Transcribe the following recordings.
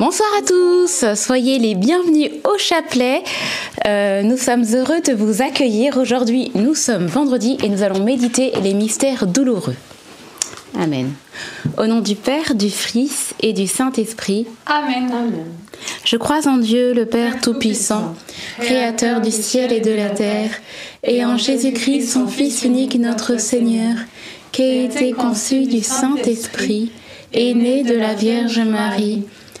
Bonsoir à tous, soyez les bienvenus au chapelet. Euh, nous sommes heureux de vous accueillir. Aujourd'hui, nous sommes vendredi et nous allons méditer les mystères douloureux. Amen. Au nom du Père, du Fils et du Saint-Esprit. Amen. Je crois en Dieu, le Père Tout-Puissant, Créateur du ciel et de la terre, et en Jésus-Christ, son Fils unique, notre Seigneur, qui a été conçu du Saint-Esprit, et né de la Vierge Marie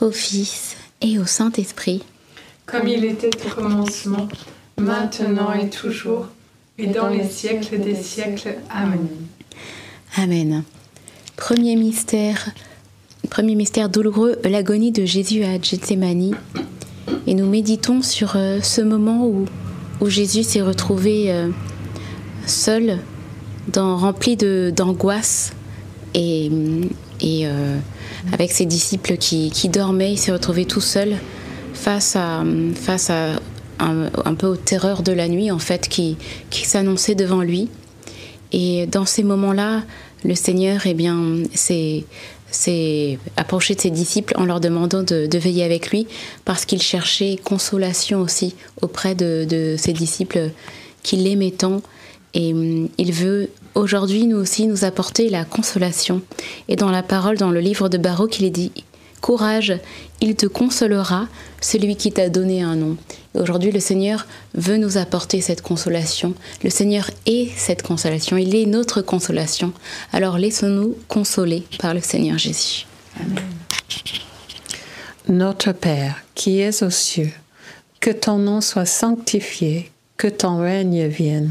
au Fils et au Saint-Esprit. Comme il était au commencement, maintenant et toujours, et dans les siècles des siècles. Amen. Amen. Premier mystère, premier mystère douloureux, l'agonie de Jésus à Gethsemane. Et nous méditons sur euh, ce moment où, où Jésus s'est retrouvé euh, seul, dans, rempli d'angoisse et, et euh, avec ses disciples qui, dormaient. Il s'est retrouvé tout seul face à, face à un, peu aux terreurs de la nuit, en fait, qui, qui s'annonçait devant lui. Et dans ces moments-là, le Seigneur eh bien, s'est, approché de ses disciples en leur demandant de, veiller avec lui parce qu'il cherchait consolation aussi auprès de, de ses disciples qui l'aimaient tant. Et hum, il veut aujourd'hui nous aussi nous apporter la consolation. Et dans la parole, dans le livre de Baroque, il est dit Courage, il te consolera, celui qui t'a donné un nom. Aujourd'hui, le Seigneur veut nous apporter cette consolation. Le Seigneur est cette consolation, il est notre consolation. Alors laissons-nous consoler par le Seigneur Jésus. Amen. Notre Père, qui es aux cieux, que ton nom soit sanctifié, que ton règne vienne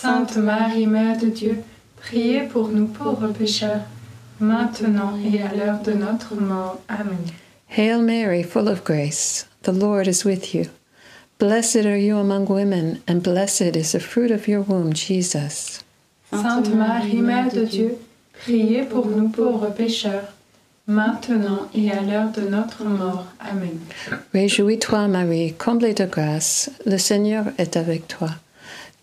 Sainte Marie, Mère de Dieu, priez pour nous pauvres pécheurs, maintenant et à l'heure de notre mort. Amen. Hail Mary, full of grace, the Lord is with you. Blessed are you among women, and blessed is the fruit of your womb, Jesus. Sainte Marie, Mère de Dieu, priez pour nous pauvres pécheurs, maintenant et à l'heure de notre mort. Amen. Réjouis-toi, Marie, comblée de grâce, le Seigneur est avec toi.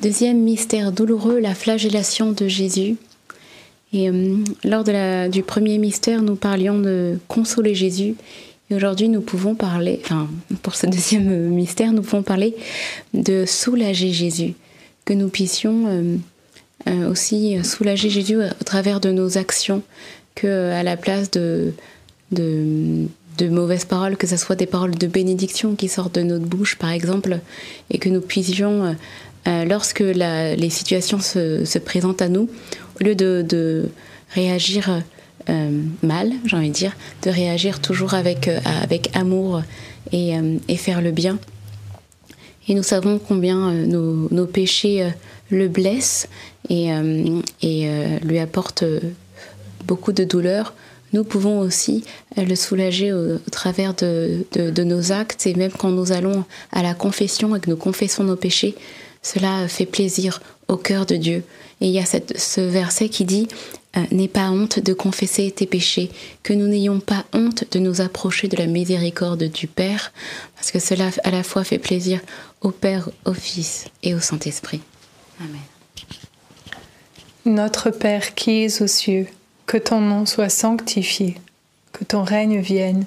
Deuxième mystère douloureux, la flagellation de Jésus. Et euh, lors de du premier mystère, nous parlions de consoler Jésus. Et aujourd'hui, nous pouvons parler, enfin, pour ce deuxième mystère, nous pouvons parler de soulager Jésus. Que nous puissions euh, euh, aussi soulager Jésus au travers de nos actions, que à la place de, de, de mauvaises paroles, que ce soit des paroles de bénédiction qui sortent de notre bouche, par exemple, et que nous puissions, euh, lorsque les situations se, se présentent à nous, au lieu de, réagir euh, mal, j'ai envie de dire, de réagir toujours avec, euh, amour et, faire le bien. Et nous savons combien nos, péchés le blessent et, lui apportent beaucoup de douleur. Nous pouvons aussi le soulager au, travers de nos actes et même quand nous allons à la confession et que nous confessons nos péchés, cela fait plaisir au cœur de Dieu. Et il y a ce verset qui dit euh, N'aie pas honte de confesser tes péchés, que nous n'ayons pas honte de nous approcher de la miséricorde du Père, parce que cela à la fois fait plaisir au Père, au Fils et au Saint-Esprit. Amen. Notre Père qui es aux cieux, que ton nom soit sanctifié, que ton règne vienne,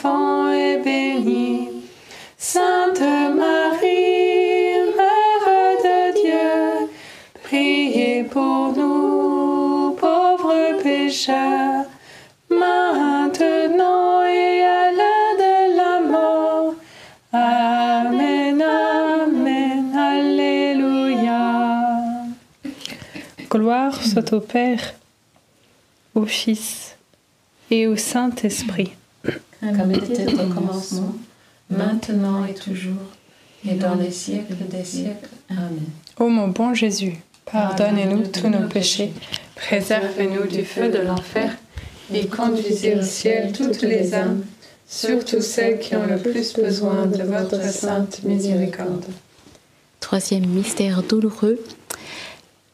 enfant, est béni. Sainte Marie, Mère de Dieu, priez pour nous, pauvres pécheurs, maintenant et à l'heure de la mort. Amen, Amen, Alléluia. Gloire soit au Père, au Fils et au Saint-Esprit. Comme était au commencement, maintenant et toujours, et dans les siècles des siècles. Amen. Ô mon bon Jésus, pardonnez-nous tous nos péchés, préservez-nous du feu de l'enfer et conduisez au ciel toutes les âmes, surtout celles qui ont le plus besoin de votre sainte miséricorde. Troisième mystère douloureux,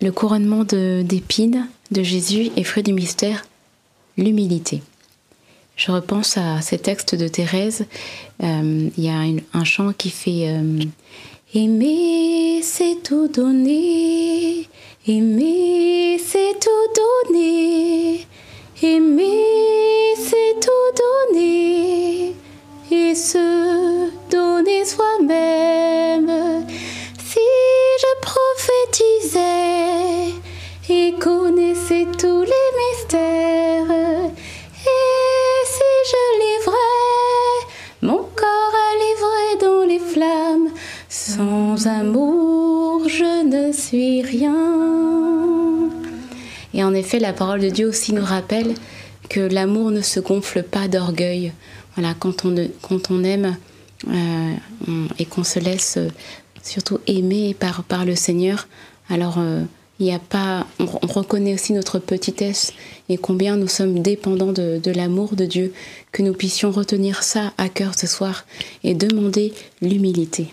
le couronnement de- d'épines de Jésus et fruit du mystère, l'humilité. Je repense à ces textes de Thérèse. Euh, Il y a un chant qui fait euh, Aimer, c'est tout donner. Aimer, c'est tout donner. Aimer, c'est tout donner. Et se donner soi-même. Si je prophétisais et connaissais tous amour, je ne suis rien. Et en effet, la parole de Dieu aussi nous rappelle que l'amour ne se gonfle pas d'orgueil. Voilà, quand on, quand on aime euh, et qu'on se laisse euh, surtout aimer par, le Seigneur, alors euh, il y a pas, on, on reconnaît aussi notre petitesse et combien nous sommes dépendants de l'amour de Dieu, que nous puissions retenir ça à cœur ce soir et demander l'humilité.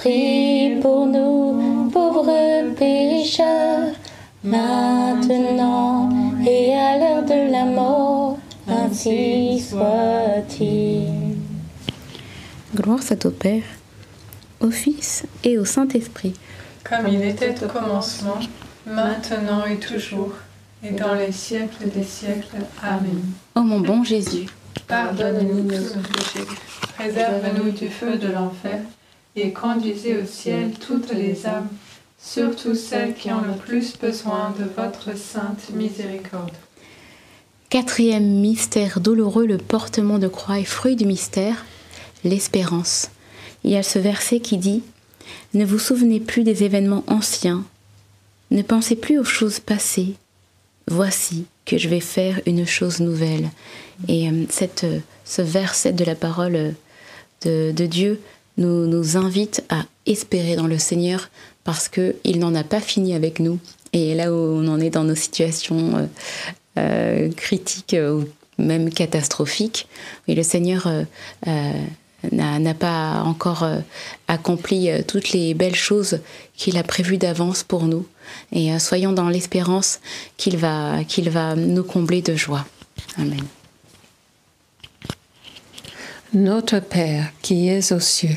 prie pour nous, pauvres pécheurs, maintenant et à l'heure de la mort, ainsi soit-il. Gloire soit au Père, au Fils et au Saint-Esprit. Comme il était au commencement, maintenant et toujours, et dans les siècles des siècles. Amen. Ô mon bon Jésus, Pardonne-nous nos péchés, préserve-nous du feu de l'enfer, et conduisez au ciel toutes les âmes, surtout celles qui ont le plus besoin de votre sainte miséricorde. Quatrième mystère douloureux, le portement de croix et fruit du mystère, l'espérance. Il y a ce verset qui dit Ne vous souvenez plus des événements anciens, ne pensez plus aux choses passées. Voici que je vais faire une chose nouvelle. Et euh, cette, euh, ce verset de la parole euh, de, de Dieu nous, nous invite à espérer dans le Seigneur parce qu'il n'en a pas fini avec nous. Et là où on en est dans nos situations euh, euh, critiques ou même catastrophiques, oui, le Seigneur euh, euh, n'a pas encore euh, accompli euh, toutes les belles choses qu'il a prévues d'avance pour nous. Et euh, soyons dans l'espérance qu'il va, va nous combler de joie. Amen. Notre Père qui es aux cieux,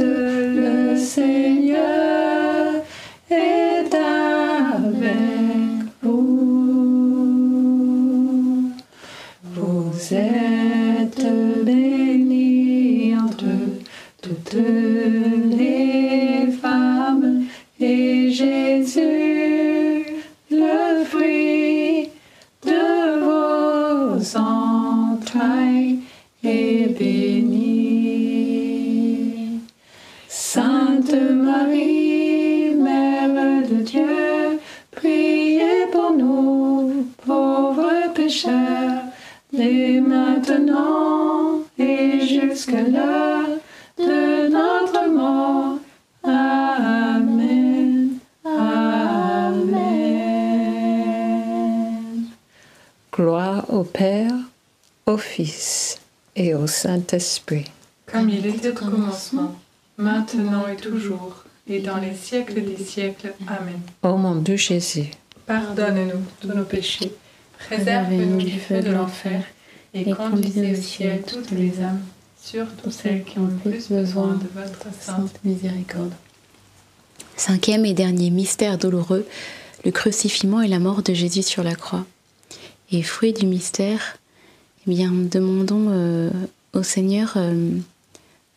le Seigneur est avec vous. Vous êtes bénie entre toutes les femmes, et Jésus, le fruit de vos entrailles, est béni. Marie, Mère de Dieu, priez pour nous, pauvres pécheurs, dès maintenant et jusqu'à l'heure de notre mort. Amen. Amen. Gloire au Père, au Fils et au Saint-Esprit. Comme il était au commencement, maintenant et toujours, et dans les siècles des siècles. Amen. Ô mon Dieu Jésus, Pardonne-nous tous nos péchés, préserve-nous du feu de l'enfer, et conduisez au ciel toutes les âmes, surtout celles qui ont le plus besoin de votre sainte miséricorde. Cinquième et dernier mystère douloureux, le crucifixion et la mort de Jésus sur la croix. Et fruit du mystère, eh bien, demandons euh, au Seigneur euh,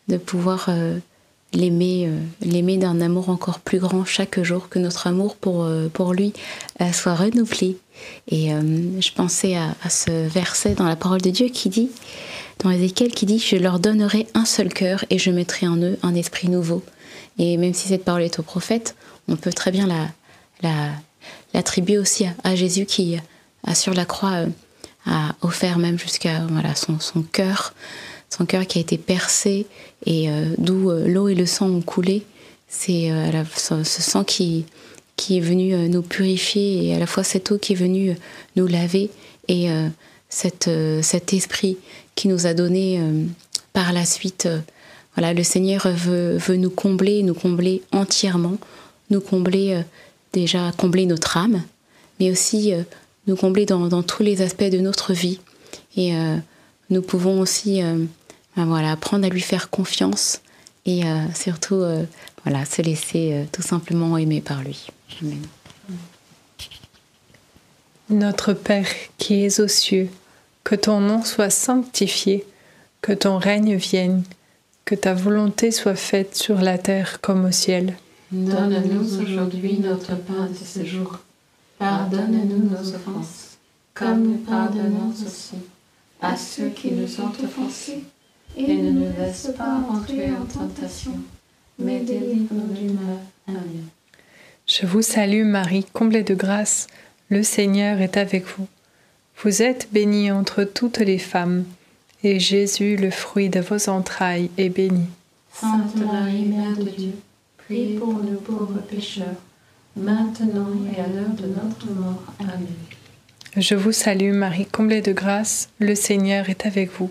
de pouvoir euh, l'aimer, euh, l'aimer d'un amour encore plus grand chaque jour, que notre amour pour, euh, pour lui euh, soit renouvelé. Et je pensais à, ce verset dans la parole de Dieu qui dit, dans Ézéchiel, qui dit Je leur donnerai un seul cœur et je mettrai en eux un esprit nouveau. Et même si cette parole est au prophète, on peut très bien la, l'attribuer aussi à, Jésus qui, sur la croix, a offert même jusqu'à voilà, son, son cœur, son cœur qui a été percé et d'où l'eau et le sang ont coulé. C'est ce sang qui, qui est venu nous purifier et à la fois cette eau qui est venue nous laver et cette, cet esprit qui nous a donné par la suite voilà, le Seigneur veut, nous combler, nous combler entièrement, nous combler euh, déjà, combler notre âme, mais aussi euh, nous combler dans, tous les aspects de notre vie. Et euh, nous pouvons aussi voilà, apprendre à lui faire confiance et surtout voilà, se laisser tout simplement aimer par lui. Amen. Notre Père qui es aux cieux, que ton nom soit sanctifié, que ton règne vienne que ta volonté soit faite sur la terre comme au ciel. Donne-nous aujourd'hui notre pain de ce jour. Pardonne-nous nos offenses, comme nous pardonnons aussi à ceux qui nous ont offensés. Et ne nous laisse pas entrer en tentation, mais délivre-nous du mal. Amen. Je vous salue Marie, comblée de grâce, le Seigneur est avec vous. Vous êtes bénie entre toutes les femmes et Jésus, le fruit de vos entrailles, est béni. Sainte Marie, Mère de Dieu, priez pour nous pauvres pécheurs, maintenant et à l'heure de notre mort. Amen. Je vous salue Marie, comblée de grâce, le Seigneur est avec vous.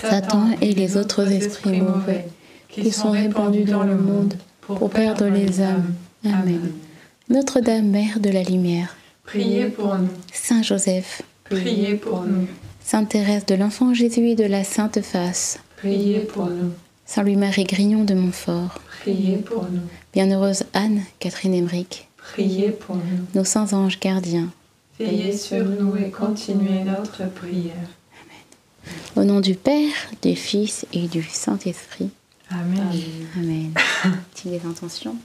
Satan et les autres esprits mauvais qui sont répandus dans le monde pour perdre les âmes. Amen. Notre-Dame, Mère de la Lumière, priez pour nous. Saint Joseph, priez pour nous. Sainte Thérèse de l'Enfant Jésus et de la Sainte Face, priez pour nous. Saint Louis-Marie Grignon de Montfort, priez pour nous. Bienheureuse Anne, Catherine Emmerich, priez pour nous. Nos saints anges gardiens, veillez sur nous et continuez notre prière. Au nom du Père, du Fils et du Saint-Esprit. Amen. Amen. des intentions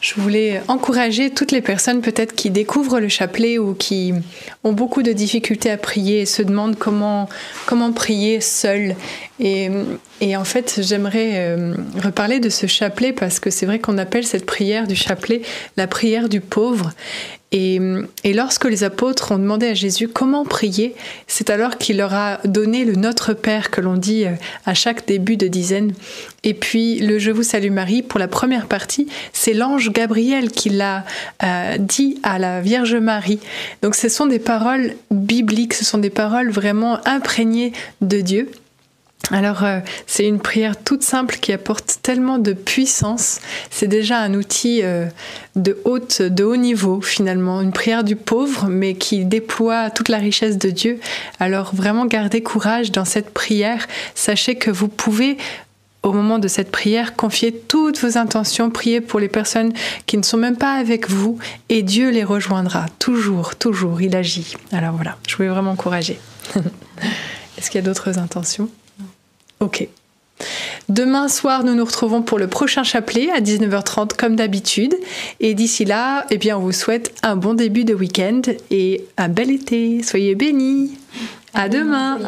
je voulais encourager toutes les personnes peut-être qui découvrent le chapelet ou qui ont beaucoup de difficultés à prier et se demandent comment, comment prier seul. Et, et en fait, j'aimerais euh, reparler de ce chapelet parce que c'est vrai qu'on appelle cette prière du chapelet la prière du pauvre. Et, lorsque les apôtres ont demandé à Jésus comment prier, c'est alors qu'il leur a donné le Notre Père que l'on dit euh, à chaque début de dizaine. Et puis le Je vous salue Marie, pour la première partie, c'est l'ange Gabriel qui l'a euh, dit à la Vierge Marie. Donc ce sont des paroles bibliques, ce sont des paroles vraiment imprégnées de Dieu. Alors euh, c'est une prière toute simple qui apporte tellement de puissance. C'est déjà un outil euh, de, haute, de haut niveau finalement, une prière du pauvre mais qui déploie toute la richesse de Dieu. Alors vraiment gardez courage dans cette prière. Sachez que vous pouvez au moment de cette prière, confier toutes vos intentions, prier pour les personnes qui ne sont même pas avec vous et Dieu les rejoindra. Toujours, toujours, il agit. Alors voilà, je voulais vraiment encourager. Est-ce qu'il y a d'autres intentions? Ok. Demain soir, nous nous retrouvons pour le prochain chapelet à 19h30 comme d'habitude. Et d'ici là, eh bien, on vous souhaite un bon début de week-end et un bel été. Soyez bénis. À demain.